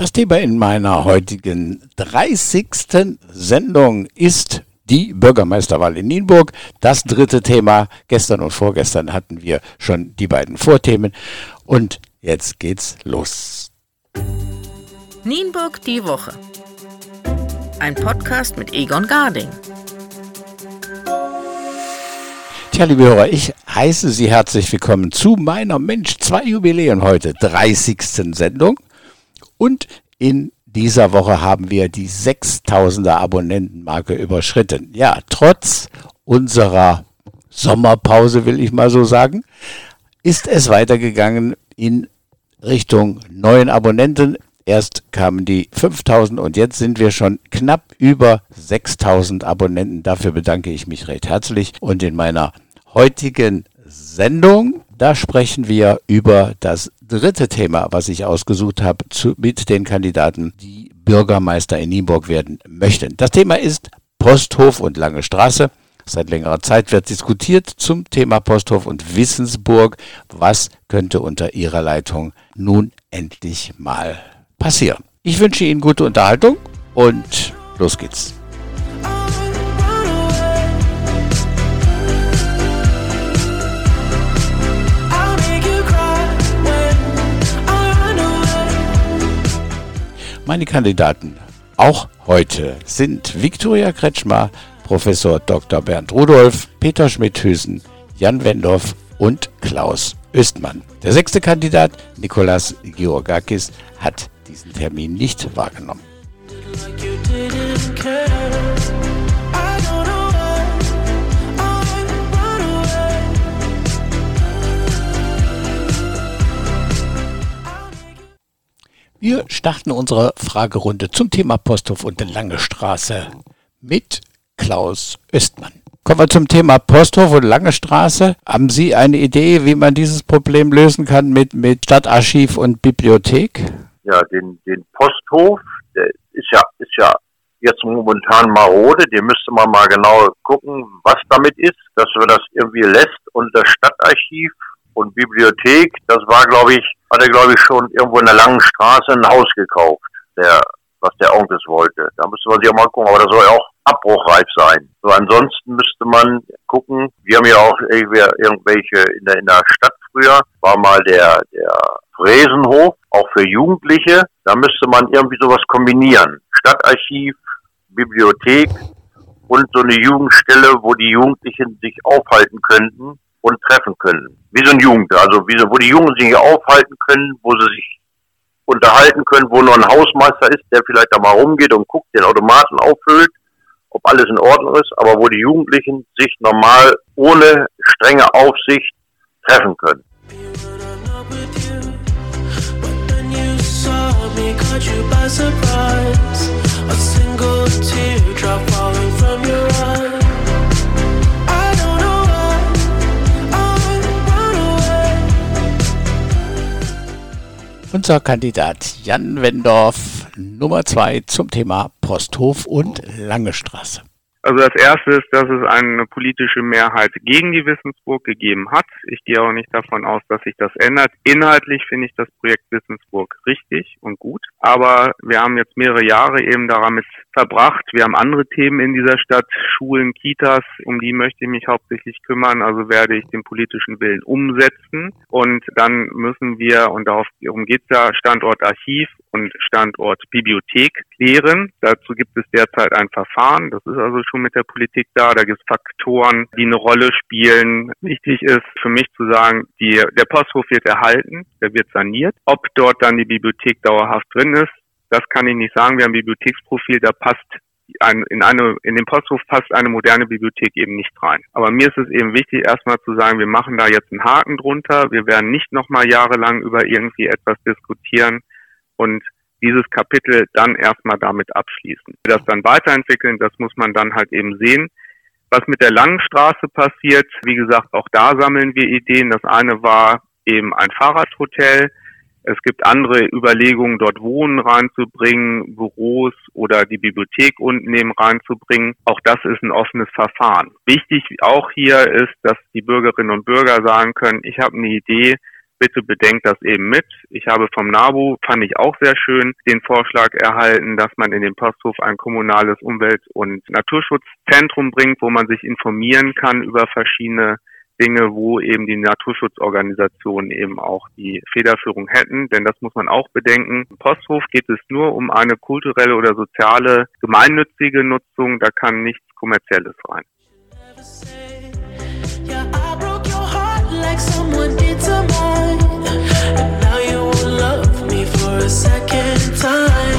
Das Thema in meiner heutigen 30. Sendung ist die Bürgermeisterwahl in Nienburg. Das dritte Thema. Gestern und vorgestern hatten wir schon die beiden Vorthemen. Und jetzt geht's los. Nienburg die Woche. Ein Podcast mit Egon Garding. Tja, liebe Hörer, ich heiße Sie herzlich willkommen zu meiner Mensch 2 Jubiläen heute, 30. Sendung. Und in dieser Woche haben wir die 6000er Abonnentenmarke überschritten. Ja, trotz unserer Sommerpause, will ich mal so sagen, ist es weitergegangen in Richtung neuen Abonnenten. Erst kamen die 5000 und jetzt sind wir schon knapp über 6000 Abonnenten. Dafür bedanke ich mich recht herzlich. Und in meiner heutigen Sendung, da sprechen wir über das dritte Thema, was ich ausgesucht habe, zu, mit den Kandidaten, die Bürgermeister in Nienburg werden möchten. Das Thema ist Posthof und Lange Straße. Seit längerer Zeit wird diskutiert zum Thema Posthof und Wissensburg. Was könnte unter Ihrer Leitung nun endlich mal passieren? Ich wünsche Ihnen gute Unterhaltung und los geht's. Meine Kandidaten auch heute sind Viktoria Kretschmer, Professor Dr. Bernd Rudolf, Peter Schmidhüsen, Jan Wendorf und Klaus Östmann. Der sechste Kandidat, Nikolas Georgakis, hat diesen Termin nicht wahrgenommen. Wir starten unsere Fragerunde zum Thema Posthof und Lange Straße mit Klaus Östmann. Kommen wir zum Thema Posthof und Lange Straße. Haben Sie eine Idee, wie man dieses Problem lösen kann mit, mit Stadtarchiv und Bibliothek? Ja, den, den Posthof, der ist ja, ist ja jetzt momentan marode. Den müsste man mal genau gucken, was damit ist, dass wir das irgendwie lässt und das Stadtarchiv und Bibliothek, das war, glaube ich, hat er, glaube ich, schon irgendwo in der langen Straße ein Haus gekauft, der, was der Onkel wollte. Da müsste man sich auch mal gucken, aber das soll ja auch abbruchreif sein. So, ansonsten müsste man gucken, wir haben ja auch irgendwelche in der, in der Stadt früher, war mal der, der Fräsenhof, auch für Jugendliche. Da müsste man irgendwie sowas kombinieren. Stadtarchiv, Bibliothek und so eine Jugendstelle, wo die Jugendlichen sich aufhalten könnten und treffen können. Wie so ein Jugend, also wie so, wo die Jungen sich aufhalten können, wo sie sich unterhalten können, wo nur ein Hausmeister ist, der vielleicht da mal rumgeht und guckt, den Automaten auffüllt, ob alles in Ordnung ist, aber wo die Jugendlichen sich normal ohne strenge Aufsicht treffen können. Unser Kandidat Jan Wendorf, Nummer zwei zum Thema Posthof und Lange Straße. Also das erste ist, dass es eine politische Mehrheit gegen die Wissensburg gegeben hat. Ich gehe auch nicht davon aus, dass sich das ändert. Inhaltlich finde ich das Projekt Wissensburg richtig und gut. Aber wir haben jetzt mehrere Jahre eben damit verbracht. Wir haben andere Themen in dieser Stadt, Schulen, Kitas, um die möchte ich mich hauptsächlich kümmern. Also werde ich den politischen Willen umsetzen. Und dann müssen wir, und darum geht es ja, Standort Archiv und Standort Bibliothek klären. Dazu gibt es derzeit ein Verfahren. Das ist also schon mit der Politik da. Da gibt es Faktoren, die eine Rolle spielen. Wichtig ist für mich zu sagen, die, der Posthof wird erhalten, der wird saniert. Ob dort dann die Bibliothek dauerhaft drin ist, das kann ich nicht sagen. Wir haben ein Bibliotheksprofil, da passt ein, in eine, in den Posthof passt eine moderne Bibliothek eben nicht rein. Aber mir ist es eben wichtig, erstmal zu sagen, wir machen da jetzt einen Haken drunter. Wir werden nicht nochmal jahrelang über irgendwie etwas diskutieren und dieses Kapitel dann erstmal damit abschließen. Das dann weiterentwickeln, das muss man dann halt eben sehen. Was mit der langen Straße passiert, wie gesagt, auch da sammeln wir Ideen. Das eine war eben ein Fahrradhotel. Es gibt andere Überlegungen, dort Wohnen reinzubringen, Büros oder die Bibliothek unten eben reinzubringen. Auch das ist ein offenes Verfahren. Wichtig auch hier ist, dass die Bürgerinnen und Bürger sagen können, ich habe eine Idee, bitte bedenkt das eben mit. Ich habe vom NABU, fand ich auch sehr schön, den Vorschlag erhalten, dass man in den Posthof ein kommunales Umwelt- und Naturschutzzentrum bringt, wo man sich informieren kann über verschiedene Dinge, wo eben die Naturschutzorganisationen eben auch die Federführung hätten. Denn das muss man auch bedenken. Im Posthof geht es nur um eine kulturelle oder soziale gemeinnützige Nutzung. Da kann nichts Kommerzielles rein. Time.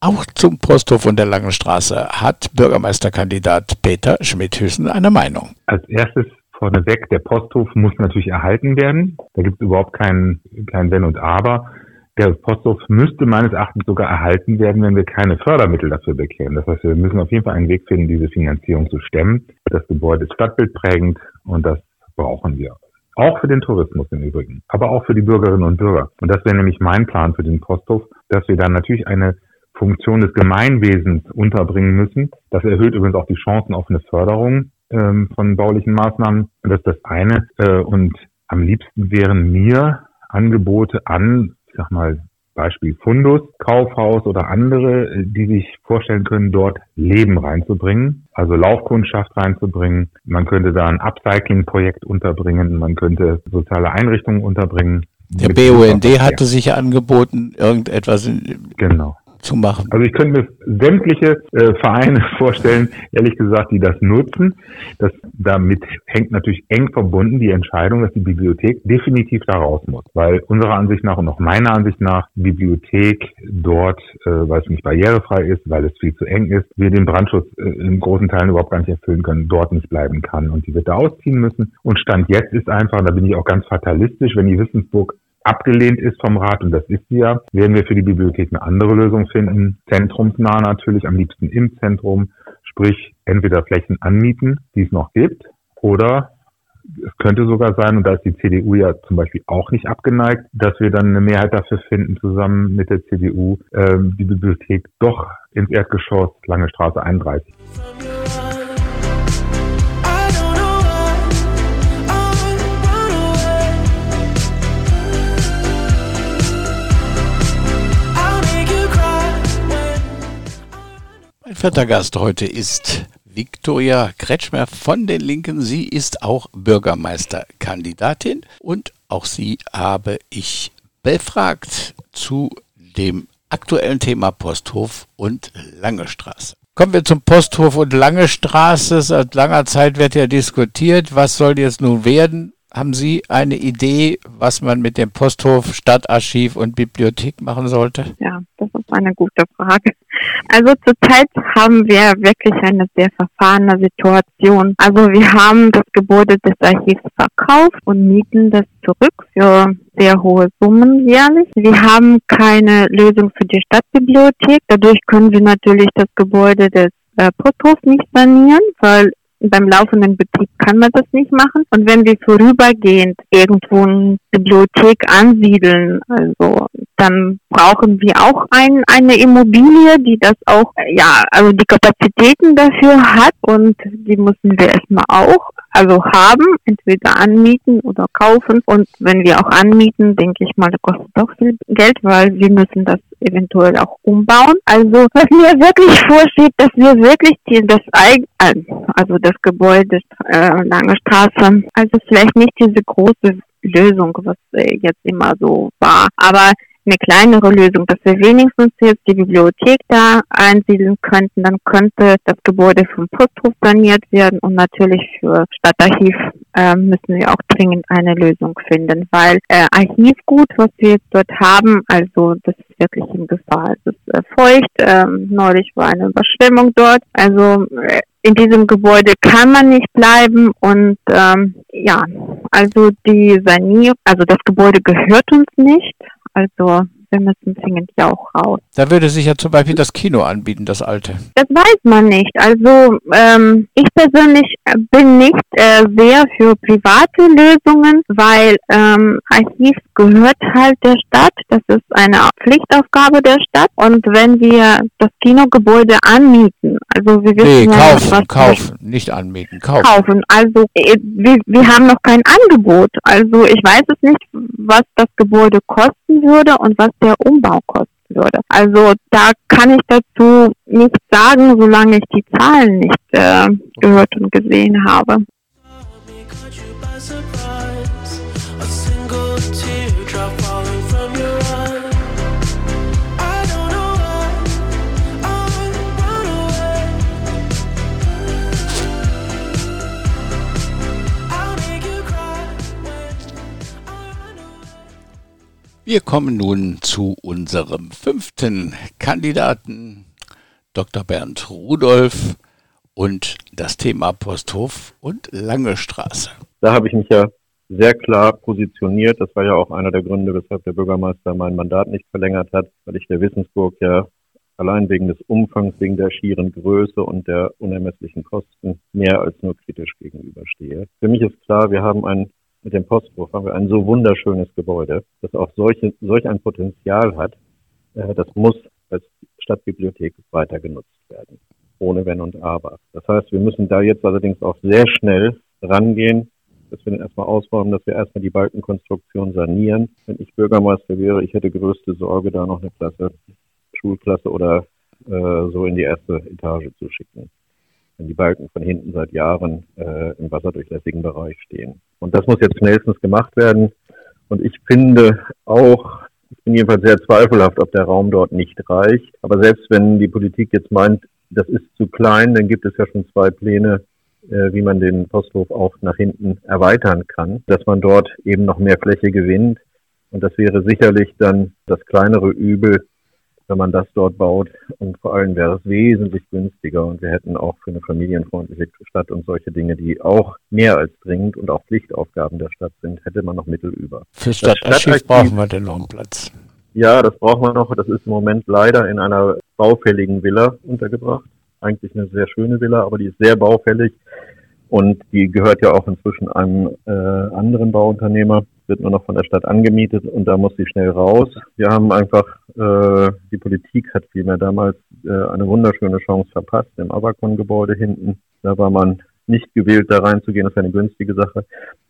Auch zum Posthof und der Langen Straße hat Bürgermeisterkandidat Peter Schmidt-Hüssen eine Meinung. Als erstes vorneweg, der Posthof muss natürlich erhalten werden. Da gibt es überhaupt kein, kein Wenn und Aber. Der Posthof müsste meines Erachtens sogar erhalten werden, wenn wir keine Fördermittel dafür bekämen. Das heißt, wir müssen auf jeden Fall einen Weg finden, diese Finanzierung zu stemmen. Das Gebäude ist stadtbildprägend und das brauchen wir. Auch für den Tourismus im Übrigen, aber auch für die Bürgerinnen und Bürger. Und das wäre nämlich mein Plan für den Posthof, dass wir dann natürlich eine Funktion des Gemeinwesens unterbringen müssen. Das erhöht übrigens auch die Chancen auf eine Förderung ähm, von baulichen Maßnahmen. Das ist das eine. Äh, und am liebsten wären mir Angebote an, ich sag mal, Beispiel Fundus, Kaufhaus oder andere, äh, die sich vorstellen können, dort Leben reinzubringen, also Laufkundschaft reinzubringen. Man könnte da ein Upcycling-Projekt unterbringen, man könnte soziale Einrichtungen unterbringen. Der BUND hatte sich angeboten, irgendetwas in, genau zu machen. Also ich könnte mir sämtliche äh, Vereine vorstellen, ehrlich gesagt, die das nutzen. Das damit hängt natürlich eng verbunden die Entscheidung, dass die Bibliothek definitiv da raus muss, weil unserer Ansicht nach und auch meiner Ansicht nach Bibliothek dort, äh, weil es nicht barrierefrei ist, weil es viel zu eng ist, wir den Brandschutz äh, in großen Teilen überhaupt gar nicht erfüllen können, dort nicht bleiben kann und die wird da ausziehen müssen. Und Stand jetzt ist einfach, da bin ich auch ganz fatalistisch, wenn die Wissensburg abgelehnt ist vom Rat, und das ist sie ja, werden wir für die Bibliothek eine andere Lösung finden. Zentrumsnah natürlich, am liebsten im Zentrum, sprich entweder Flächen anmieten, die es noch gibt, oder es könnte sogar sein, und da ist die CDU ja zum Beispiel auch nicht abgeneigt, dass wir dann eine Mehrheit dafür finden, zusammen mit der CDU, ähm, die Bibliothek doch ins Erdgeschoss Lange Straße 31. vierter Gast heute ist Viktoria Kretschmer von den Linken. Sie ist auch Bürgermeisterkandidatin und auch sie habe ich befragt zu dem aktuellen Thema Posthof und Lange Straße. Kommen wir zum Posthof und Lange Straße. Seit langer Zeit wird ja diskutiert, was soll jetzt nun werden. Haben Sie eine Idee, was man mit dem Posthof, Stadtarchiv und Bibliothek machen sollte? Ja, das ist eine gute Frage. Also zurzeit haben wir wirklich eine sehr verfahrene Situation. Also wir haben das Gebäude des Archivs verkauft und mieten das zurück für sehr hohe Summen jährlich. Wir haben keine Lösung für die Stadtbibliothek. Dadurch können wir natürlich das Gebäude des äh, Posthofs nicht sanieren, weil beim laufenden Betrieb kann man das nicht machen. Und wenn wir vorübergehend irgendwo eine Bibliothek ansiedeln, also dann brauchen wir auch ein, eine Immobilie, die das auch, ja, also die Kapazitäten dafür hat und die müssen wir erstmal auch also haben, entweder anmieten oder kaufen. Und wenn wir auch anmieten, denke ich mal, das kostet auch viel Geld, weil wir müssen das eventuell auch umbauen. Also was mir wirklich vorsteht, dass wir wirklich die, das also das Gebäude äh, Lange Straße, also vielleicht nicht diese große Lösung, was äh, jetzt immer so war, aber eine kleinere Lösung, dass wir wenigstens jetzt die Bibliothek da einsiedeln könnten, dann könnte das Gebäude vom Posthof saniert werden und natürlich für Stadtarchiv äh, müssen wir auch dringend eine Lösung finden, weil äh, Archivgut, was wir jetzt dort haben, also das ist wirklich in Gefahr. Es ist äh, feucht, ähm, neulich war eine Überschwemmung dort, also äh, in diesem Gebäude kann man nicht bleiben und ähm, ja, also die Sanierung, also das Gebäude gehört uns nicht. Also wir müssen zwingend ja auch raus. Da würde sich ja zum Beispiel das Kino anbieten, das alte. Das weiß man nicht. Also ähm, ich persönlich bin nicht äh, sehr für private Lösungen, weil ähm, Archiv gehört halt der Stadt. Das ist eine Pflichtaufgabe der Stadt. Und wenn wir das Kinogebäude anmieten, also wir wissen Nee, ja kaufen, was kaufen, nicht anmieten, kaufen. kaufen. Also äh, wir, wir haben noch kein Angebot. Also ich weiß es nicht, was das Gebäude kosten würde und was der Umbau kosten würde. Also da kann ich dazu nichts sagen, solange ich die Zahlen nicht äh, gehört und gesehen habe. surprise. A Wir kommen nun zu unserem fünften Kandidaten, Dr. Bernd Rudolph und das Thema Posthof und Lange Straße. da habe ich mich ja sehr klar positioniert. Das war ja auch einer der Gründe, weshalb der Bürgermeister mein Mandat nicht verlängert hat, weil ich der Wissensburg ja allein wegen des Umfangs, wegen der schieren Größe und der unermesslichen Kosten mehr als nur kritisch gegenüberstehe. Für mich ist klar, wir haben ein mit dem Posthof haben wir ein so wunderschönes Gebäude, das auch solche, solch ein Potenzial hat. Äh, das muss als Stadtbibliothek weiter genutzt werden. Ohne Wenn und Aber. Das heißt, wir müssen da jetzt allerdings auch sehr schnell rangehen, dass wir den erstmal ausbauen, dass wir erstmal die Balkenkonstruktion sanieren. Wenn ich Bürgermeister wäre, ich hätte größte Sorge, da noch eine Klasse, Schulklasse oder äh, so in die erste Etage zu schicken. Wenn die Balken von hinten seit Jahren äh, im wasserdurchlässigen Bereich stehen. Und das muss jetzt schnellstens gemacht werden. Und ich finde auch, ich bin jedenfalls sehr zweifelhaft, ob der Raum dort nicht reicht. Aber selbst wenn die Politik jetzt meint, das ist zu klein, dann gibt es ja schon zwei Pläne, äh, wie man den Posthof auch nach hinten erweitern kann, dass man dort eben noch mehr Fläche gewinnt. Und das wäre sicherlich dann das kleinere Übel, wenn man das dort baut. Und vor allem wäre es wesentlich günstiger und wir hätten auch für eine familienfreundliche Stadt und solche Dinge, die auch mehr als dringend und auch Pflichtaufgaben der Stadt sind, hätte man noch Mittel über. Für Stadtarchiv Stadtarchiv- brauchen wir denn noch einen Platz. Ja, das braucht man noch. Das ist im Moment leider in einer baufälligen Villa untergebracht. Eigentlich eine sehr schöne Villa, aber die ist sehr baufällig und die gehört ja auch inzwischen einem äh, anderen Bauunternehmer, wird nur noch von der Stadt angemietet und da muss sie schnell raus. Wir haben einfach, äh, die Politik hat vielmehr damals äh, eine wunderschöne Chance verpasst im Avacon-Gebäude hinten. Da war man nicht gewillt, da reinzugehen. Das wäre eine günstige Sache.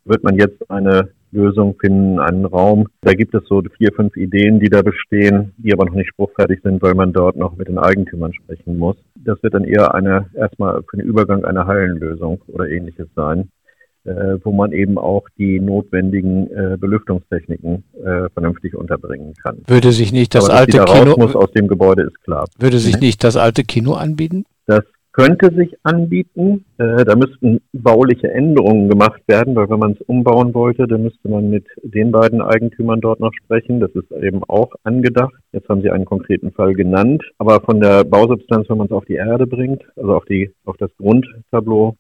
Wird man jetzt eine Lösung finden, einen Raum. Da gibt es so vier, fünf Ideen, die da bestehen, die aber noch nicht spruchfertig sind, weil man dort noch mit den Eigentümern sprechen muss. Das wird dann eher eine, erstmal für den Übergang eine Hallenlösung oder ähnliches sein, wo man eben auch die notwendigen äh, Belüftungstechniken äh, vernünftig unterbringen kann. Würde sich nicht das aber alte Kino, muss aus dem Gebäude ist klar. würde sich Mhm. nicht das alte Kino anbieten? Das könnte sich anbieten. Äh, da müssten bauliche Änderungen gemacht werden, weil wenn man es umbauen wollte, dann müsste man mit den beiden Eigentümern dort noch sprechen. Das ist eben auch angedacht. Jetzt haben Sie einen konkreten Fall genannt. Aber von der Bausubstanz, wenn man es auf die Erde bringt, also auf die, auf das Grundtableau,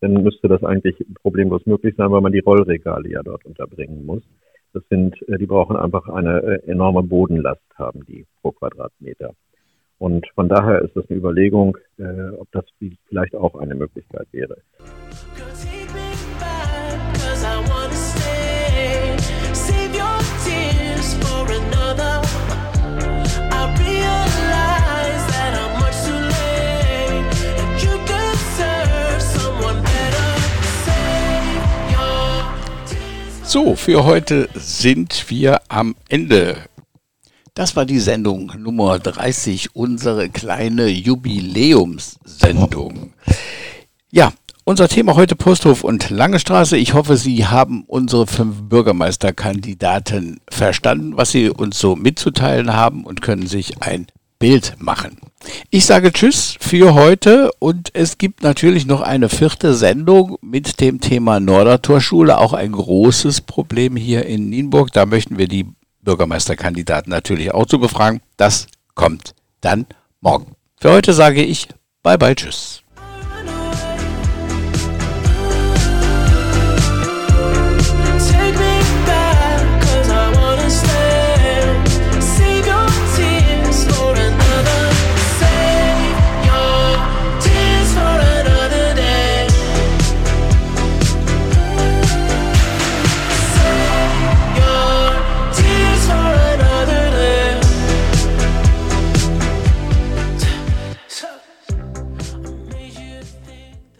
dann müsste das eigentlich problemlos möglich sein, weil man die Rollregale ja dort unterbringen muss. Das sind, äh, die brauchen einfach eine äh, enorme Bodenlast haben, die pro Quadratmeter. Und von daher ist das eine Überlegung, äh, ob das vielleicht auch eine Möglichkeit wäre. So, für heute sind wir am Ende. Das war die Sendung Nummer 30, unsere kleine Jubiläumssendung. Ja, unser Thema heute Posthof und Lange Straße. Ich hoffe, Sie haben unsere fünf Bürgermeisterkandidaten verstanden, was sie uns so mitzuteilen haben und können sich ein Bild machen. Ich sage Tschüss für heute und es gibt natürlich noch eine vierte Sendung mit dem Thema Nordertorschule, auch ein großes Problem hier in Nienburg. Da möchten wir die Bürgermeisterkandidaten natürlich auch zu befragen. Das kommt dann morgen. Für heute sage ich Bye bye Tschüss.